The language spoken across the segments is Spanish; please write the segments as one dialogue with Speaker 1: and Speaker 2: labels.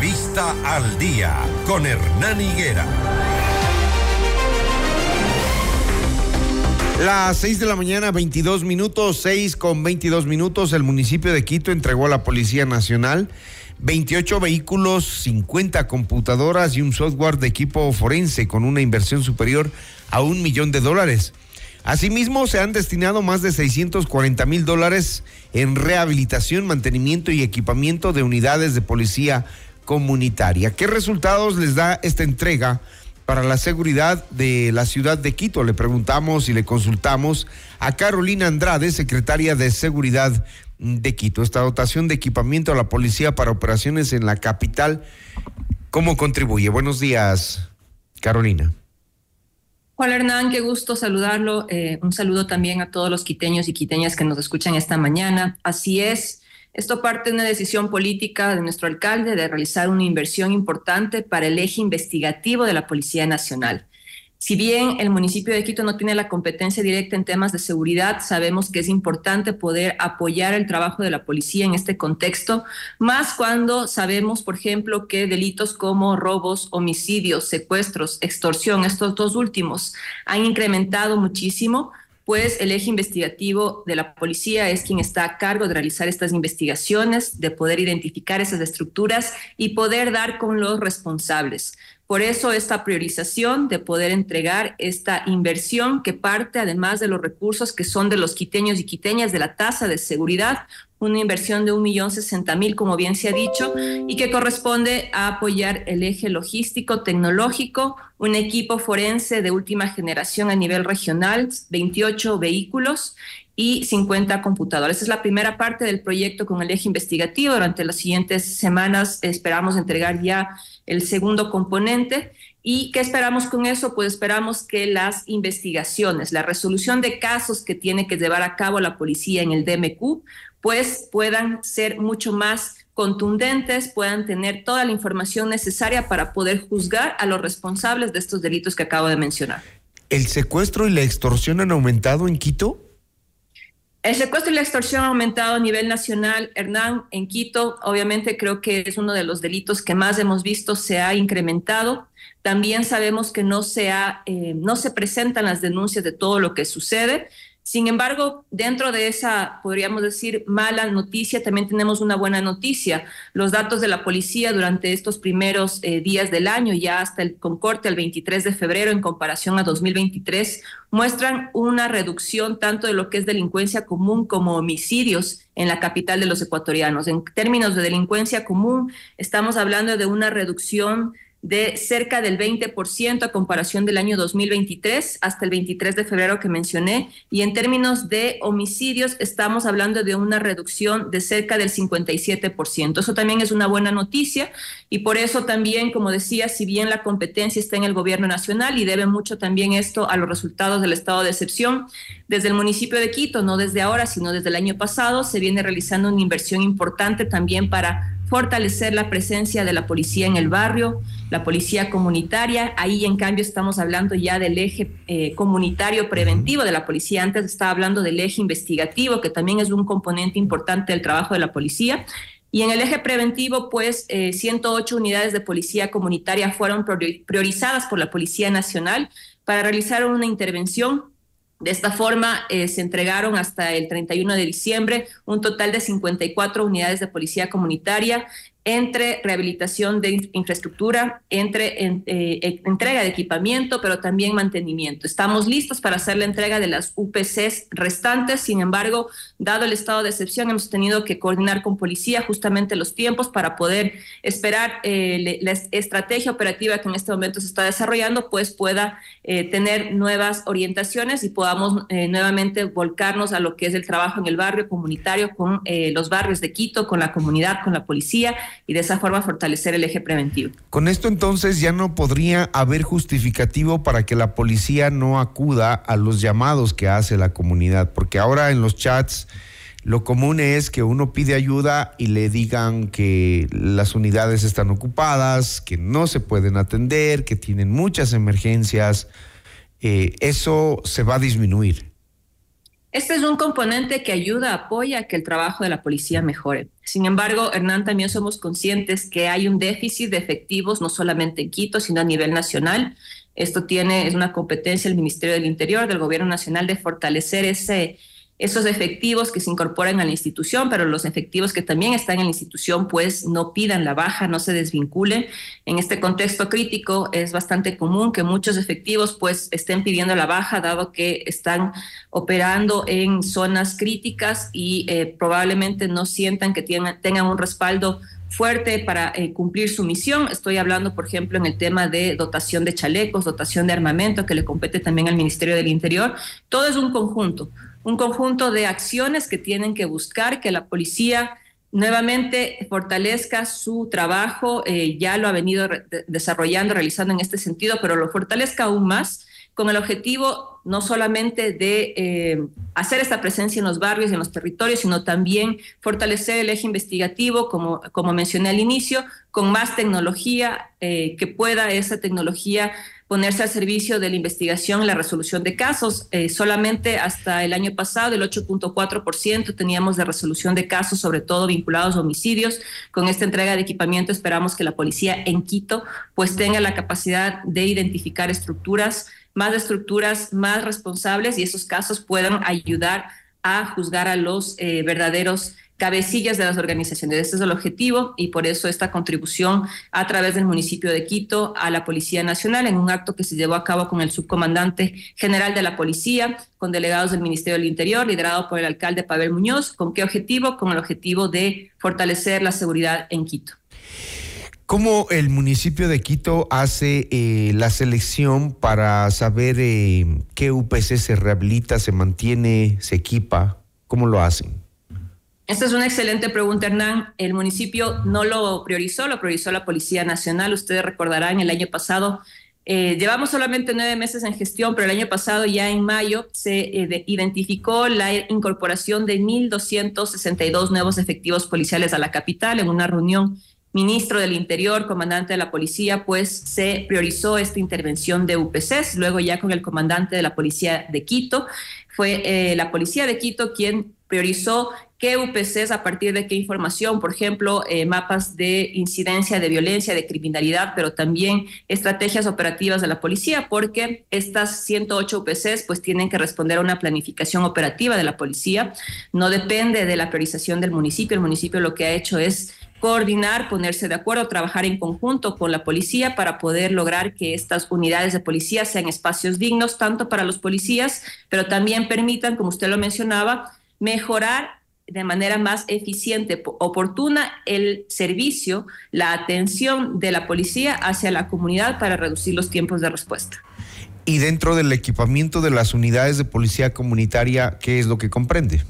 Speaker 1: Entrevista al día con Hernán Higuera.
Speaker 2: Las 6 de la mañana, 22 minutos, 6 con 22 minutos, el municipio de Quito entregó a la Policía Nacional 28 vehículos, 50 computadoras y un software de equipo forense con una inversión superior a un millón de dólares. Asimismo, se han destinado más de 640 mil dólares en rehabilitación, mantenimiento y equipamiento de unidades de policía comunitaria. ¿Qué resultados les da esta entrega para la seguridad de la ciudad de Quito? Le preguntamos y le consultamos a Carolina Andrade, secretaria de Seguridad de Quito. Esta dotación de equipamiento a la policía para operaciones en la capital, ¿cómo contribuye? Buenos días, Carolina.
Speaker 3: Hola Hernán, qué gusto saludarlo. Eh, un saludo también a todos los quiteños y quiteñas que nos escuchan esta mañana. Así es, esto parte de una decisión política de nuestro alcalde de realizar una inversión importante para el eje investigativo de la Policía Nacional. Si bien el municipio de Quito no tiene la competencia directa en temas de seguridad, sabemos que es importante poder apoyar el trabajo de la policía en este contexto, más cuando sabemos, por ejemplo, que delitos como robos, homicidios, secuestros, extorsión, estos dos últimos, han incrementado muchísimo pues el eje investigativo de la policía es quien está a cargo de realizar estas investigaciones, de poder identificar esas estructuras y poder dar con los responsables. Por eso esta priorización de poder entregar esta inversión que parte además de los recursos que son de los quiteños y quiteñas de la tasa de seguridad, una inversión de un millón sesenta mil, como bien se ha dicho, y que corresponde a apoyar el eje logístico tecnológico, un equipo forense de última generación a nivel regional, 28 vehículos y 50 computadoras. es la primera parte del proyecto con el eje investigativo. Durante las siguientes semanas esperamos entregar ya el segundo componente. ¿Y qué esperamos con eso? Pues esperamos que las investigaciones, la resolución de casos que tiene que llevar a cabo la policía en el DMQ pues puedan ser mucho más contundentes, puedan tener toda la información necesaria para poder juzgar a los responsables de estos delitos que acabo de mencionar.
Speaker 2: ¿El secuestro y la extorsión han aumentado en Quito?
Speaker 3: El secuestro y la extorsión han aumentado a nivel nacional. Hernán, en Quito, obviamente creo que es uno de los delitos que más hemos visto, se ha incrementado. También sabemos que no se, eh, no se presentan las denuncias de todo lo que sucede. Sin embargo, dentro de esa, podríamos decir, mala noticia, también tenemos una buena noticia. Los datos de la policía durante estos primeros eh, días del año, ya hasta el concorte el 23 de febrero en comparación a 2023, muestran una reducción tanto de lo que es delincuencia común como homicidios en la capital de los ecuatorianos. En términos de delincuencia común, estamos hablando de una reducción de cerca del 20% a comparación del año 2023 hasta el 23 de febrero que mencioné. Y en términos de homicidios, estamos hablando de una reducción de cerca del 57%. Eso también es una buena noticia y por eso también, como decía, si bien la competencia está en el gobierno nacional y debe mucho también esto a los resultados del estado de excepción, desde el municipio de Quito, no desde ahora, sino desde el año pasado, se viene realizando una inversión importante también para fortalecer la presencia de la policía en el barrio, la policía comunitaria. Ahí, en cambio, estamos hablando ya del eje eh, comunitario preventivo de la policía. Antes estaba hablando del eje investigativo, que también es un componente importante del trabajo de la policía. Y en el eje preventivo, pues 108 eh, unidades de policía comunitaria fueron priorizadas por la Policía Nacional para realizar una intervención de esta forma, eh, se entregaron hasta el 31 de diciembre un total de 54 unidades de policía comunitaria entre rehabilitación de infraestructura, entre eh, e, entrega de equipamiento, pero también mantenimiento. Estamos listos para hacer la entrega de las UPCs restantes, sin embargo, dado el estado de excepción, hemos tenido que coordinar con policía justamente los tiempos para poder esperar eh, la estrategia operativa que en este momento se está desarrollando, pues pueda eh, tener nuevas orientaciones y podamos nuevamente volcarnos a lo que es el trabajo en el barrio comunitario con los barrios de Quito, con la comunidad, con la policía y de esa forma fortalecer el eje preventivo.
Speaker 2: Con esto entonces ya no podría haber justificativo para que la policía no acuda a los llamados que hace la comunidad, porque ahora en los chats lo común es que uno pide ayuda y le digan que las unidades están ocupadas, que no se pueden atender, que tienen muchas emergencias. Eh, eso se va a disminuir.
Speaker 3: Este es un componente que ayuda, apoya a que el trabajo de la policía mejore. Sin embargo, Hernán, también somos conscientes que hay un déficit de efectivos, no solamente en Quito, sino a nivel nacional. Esto tiene, es una competencia del Ministerio del Interior, del Gobierno Nacional, de fortalecer ese, esos efectivos que se incorporan a la institución, pero los efectivos que también están en la institución, pues no pidan la baja, no se desvinculen. En este contexto crítico es bastante común que muchos efectivos pues estén pidiendo la baja, dado que están operando en zonas críticas y eh, probablemente no sientan que tengan un respaldo fuerte para eh, cumplir su misión. Estoy hablando, por ejemplo, en el tema de dotación de chalecos, dotación de armamento, que le compete también al Ministerio del Interior. Todo es un conjunto un conjunto de acciones que tienen que buscar que la policía nuevamente fortalezca su trabajo, eh, ya lo ha venido desarrollando, realizando en este sentido, pero lo fortalezca aún más con el objetivo no solamente de eh, hacer esta presencia en los barrios y en los territorios, sino también fortalecer el eje investigativo, como, como mencioné al inicio, con más tecnología, eh, que pueda esa tecnología ponerse al servicio de la investigación y la resolución de casos. Eh, solamente hasta el año pasado el 8.4% teníamos de resolución de casos, sobre todo vinculados a homicidios. Con esta entrega de equipamiento esperamos que la policía en Quito pues tenga la capacidad de identificar estructuras, más estructuras más responsables y esos casos puedan ayudar a juzgar a los eh, verdaderos cabecillas de las organizaciones. Este es el objetivo y por eso esta contribución a través del municipio de Quito a la Policía Nacional en un acto que se llevó a cabo con el subcomandante general de la Policía, con delegados del Ministerio del Interior, liderado por el alcalde Pavel Muñoz. ¿Con qué objetivo? Con el objetivo de fortalecer la seguridad en Quito.
Speaker 2: ¿Cómo el municipio de Quito hace eh, la selección para saber eh, qué UPC se rehabilita, se mantiene, se equipa? ¿Cómo lo hacen?
Speaker 3: Esta es una excelente pregunta, Hernán. El municipio no lo priorizó, lo priorizó la Policía Nacional. Ustedes recordarán, el año pasado eh, llevamos solamente nueve meses en gestión, pero el año pasado, ya en mayo, se eh, identificó la incorporación de 1.262 nuevos efectivos policiales a la capital en una reunión. Ministro del Interior, comandante de la policía, pues se priorizó esta intervención de UPCs. Luego ya con el comandante de la policía de Quito, fue eh, la policía de Quito quien priorizó qué UPCs, a partir de qué información, por ejemplo, eh, mapas de incidencia de violencia, de criminalidad, pero también estrategias operativas de la policía, porque estas 108 UPCs pues tienen que responder a una planificación operativa de la policía, no depende de la priorización del municipio, el municipio lo que ha hecho es coordinar, ponerse de acuerdo, trabajar en conjunto con la policía para poder lograr que estas unidades de policía sean espacios dignos tanto para los policías, pero también permitan, como usted lo mencionaba, mejorar de manera más eficiente, oportuna, el servicio, la atención de la policía hacia la comunidad para reducir los tiempos de respuesta.
Speaker 2: Y dentro del equipamiento de las unidades de policía comunitaria, ¿qué es lo que comprende?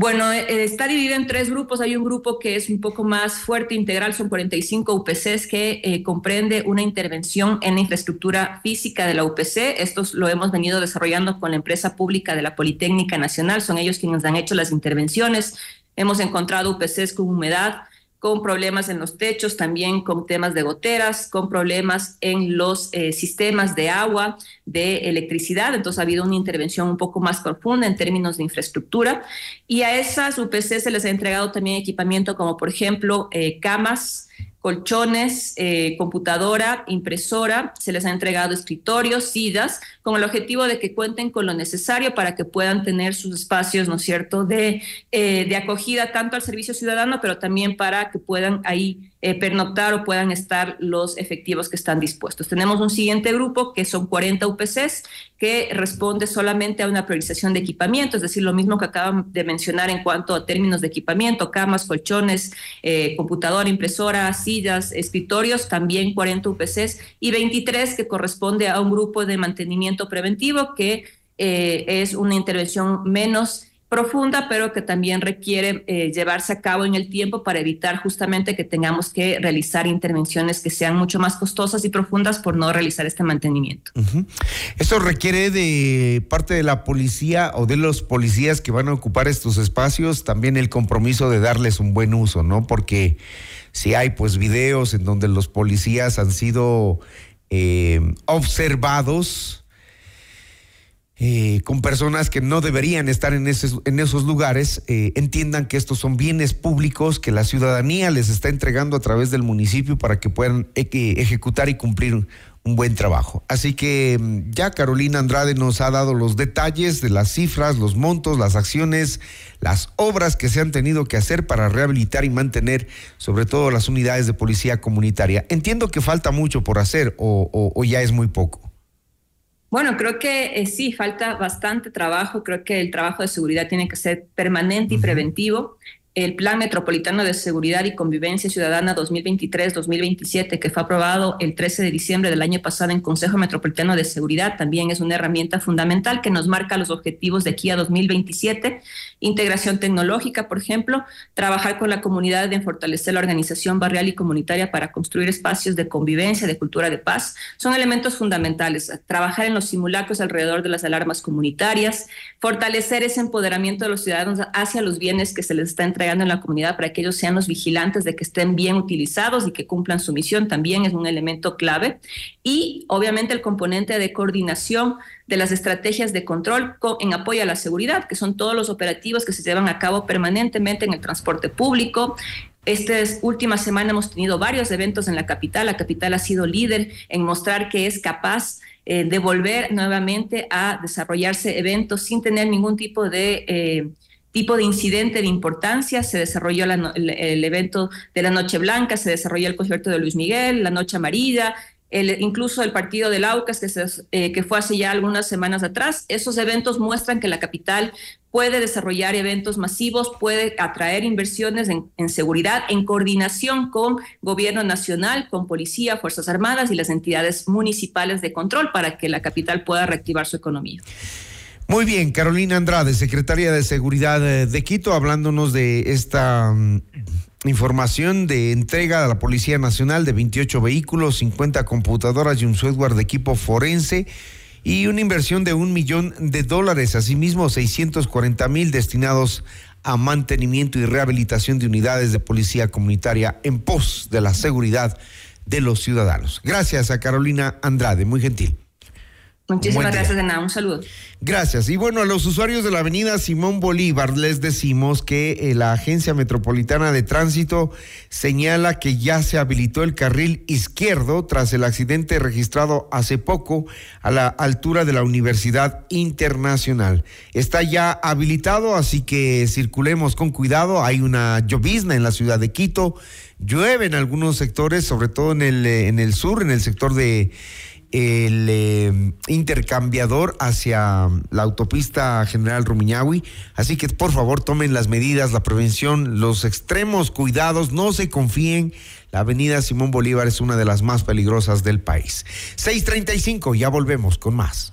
Speaker 3: Bueno, eh, eh, está dividido en tres grupos. Hay un grupo que es un poco más fuerte, integral, son 45 UPCs que eh, comprende una intervención en la infraestructura física de la UPC. Estos lo hemos venido desarrollando con la empresa pública de la Politécnica Nacional. Son ellos quienes han hecho las intervenciones. Hemos encontrado UPCs con humedad, con problemas en los techos, también con temas de goteras, con problemas en los eh, sistemas de agua, de electricidad. Entonces ha habido una intervención un poco más profunda en términos de infraestructura. Y a esas UPC se les ha entregado también equipamiento como, por ejemplo, eh, camas, colchones, eh, computadora, impresora, se les ha entregado escritorios, sillas, con el objetivo de que cuenten con lo necesario para que puedan tener sus espacios, ¿no es cierto?, de, eh, de acogida tanto al servicio ciudadano, pero también para que puedan ahí eh, pernoctar o puedan estar los efectivos que están dispuestos. Tenemos un siguiente grupo que son 40 UPCs que responde solamente a una priorización de equipamiento, es decir, lo mismo que acaban de mencionar en cuanto a términos de equipamiento, camas, colchones, eh, computadora, impresora, sillas, escritorios, también 40 UPCs y 23 que corresponde a un grupo de mantenimiento preventivo que eh, es una intervención menos profunda, pero que también requiere eh, llevarse a cabo en el tiempo para evitar justamente que tengamos que realizar intervenciones que sean mucho más costosas y profundas por no realizar este mantenimiento.
Speaker 2: Eso requiere de parte de la policía o de los policías que van a ocupar estos espacios también el compromiso de darles un buen uso, ¿no? Porque si hay pues videos en donde los policías han sido eh, observados, eh, con personas que no deberían estar en, esos, lugares, eh, entiendan que estos son bienes públicos que la ciudadanía les está entregando a través del municipio para que puedan ejecutar y cumplir un buen trabajo. Así que mm, ya Carolina Andrade nos ha dado los detalles de las cifras, los montos, las acciones, las obras que se han tenido que hacer para rehabilitar y mantener sobre todo las unidades de policía comunitaria. Entiendo que falta mucho por hacer o ya es muy poco.
Speaker 3: Bueno, creo que eh, sí, falta bastante trabajo. Creo que el trabajo de seguridad tiene que ser permanente y preventivo el Plan Metropolitano de Seguridad y Convivencia Ciudadana 2023-2027, que fue aprobado el 13 de diciembre del año pasado en Consejo Metropolitano de Seguridad, también es una herramienta fundamental que nos marca los objetivos de aquí a 2027. Integración tecnológica, por ejemplo, trabajar con la comunidad en fortalecer la organización barrial y comunitaria para construir espacios de convivencia, de cultura de paz, son elementos fundamentales. Trabajar en los simulacros alrededor de las alarmas comunitarias, fortalecer ese empoderamiento de los ciudadanos hacia los bienes que se les está entregando en la comunidad para que ellos sean los vigilantes de que estén bien utilizados y que cumplan su misión también es un elemento clave. Y obviamente el componente de coordinación de las estrategias de control en apoyo a la seguridad, que son todos los operativos que se llevan a cabo permanentemente en el transporte público, esta última semana hemos tenido varios eventos en la capital. La capital ha sido líder en mostrar que es capaz eh, de volver nuevamente a desarrollarse eventos sin tener ningún tipo de eh, tipo de incidente de importancia. Se desarrolló el, evento de la Noche Blanca, se desarrolló el concierto de Luis Miguel, la Noche Amarilla, el, incluso el partido del Aucas, que, eh, que fue hace ya algunas semanas atrás. Esos eventos muestran que la capital puede desarrollar eventos masivos, puede atraer inversiones en, seguridad en coordinación con gobierno nacional, con policía, Fuerzas Armadas y las entidades municipales de control para que la capital pueda reactivar su economía.
Speaker 2: Muy bien, Carolina Andrade, secretaria de Seguridad de Quito, hablándonos de esta mm, información de entrega a la Policía Nacional de 28 vehículos, 50 computadoras y un software de equipo forense y una inversión de un millón de dólares, asimismo 640 mil destinados a mantenimiento y rehabilitación de unidades de policía comunitaria en pos de la seguridad de los ciudadanos. Gracias a Carolina Andrade, muy gentil.
Speaker 3: Muchísimas gracias, de nada. Un saludo.
Speaker 2: Gracias. Y bueno, a los usuarios de la avenida Simón Bolívar les decimos que eh, la Agencia Metropolitana de Tránsito señala que ya se habilitó el carril izquierdo tras el accidente registrado hace poco a la altura de la Universidad Internacional. Está ya habilitado, así que circulemos con cuidado. Hay una llovizna en la ciudad de Quito. Llueve en algunos sectores, sobre todo en el, eh, en el sur, en el sector de el eh, intercambiador hacia la autopista General Rumiñahui. Así que por favor tomen las medidas, la prevención, los extremos cuidados, no se confíen. La avenida Simón Bolívar es una de las más peligrosas del país. 635, ya volvemos con más.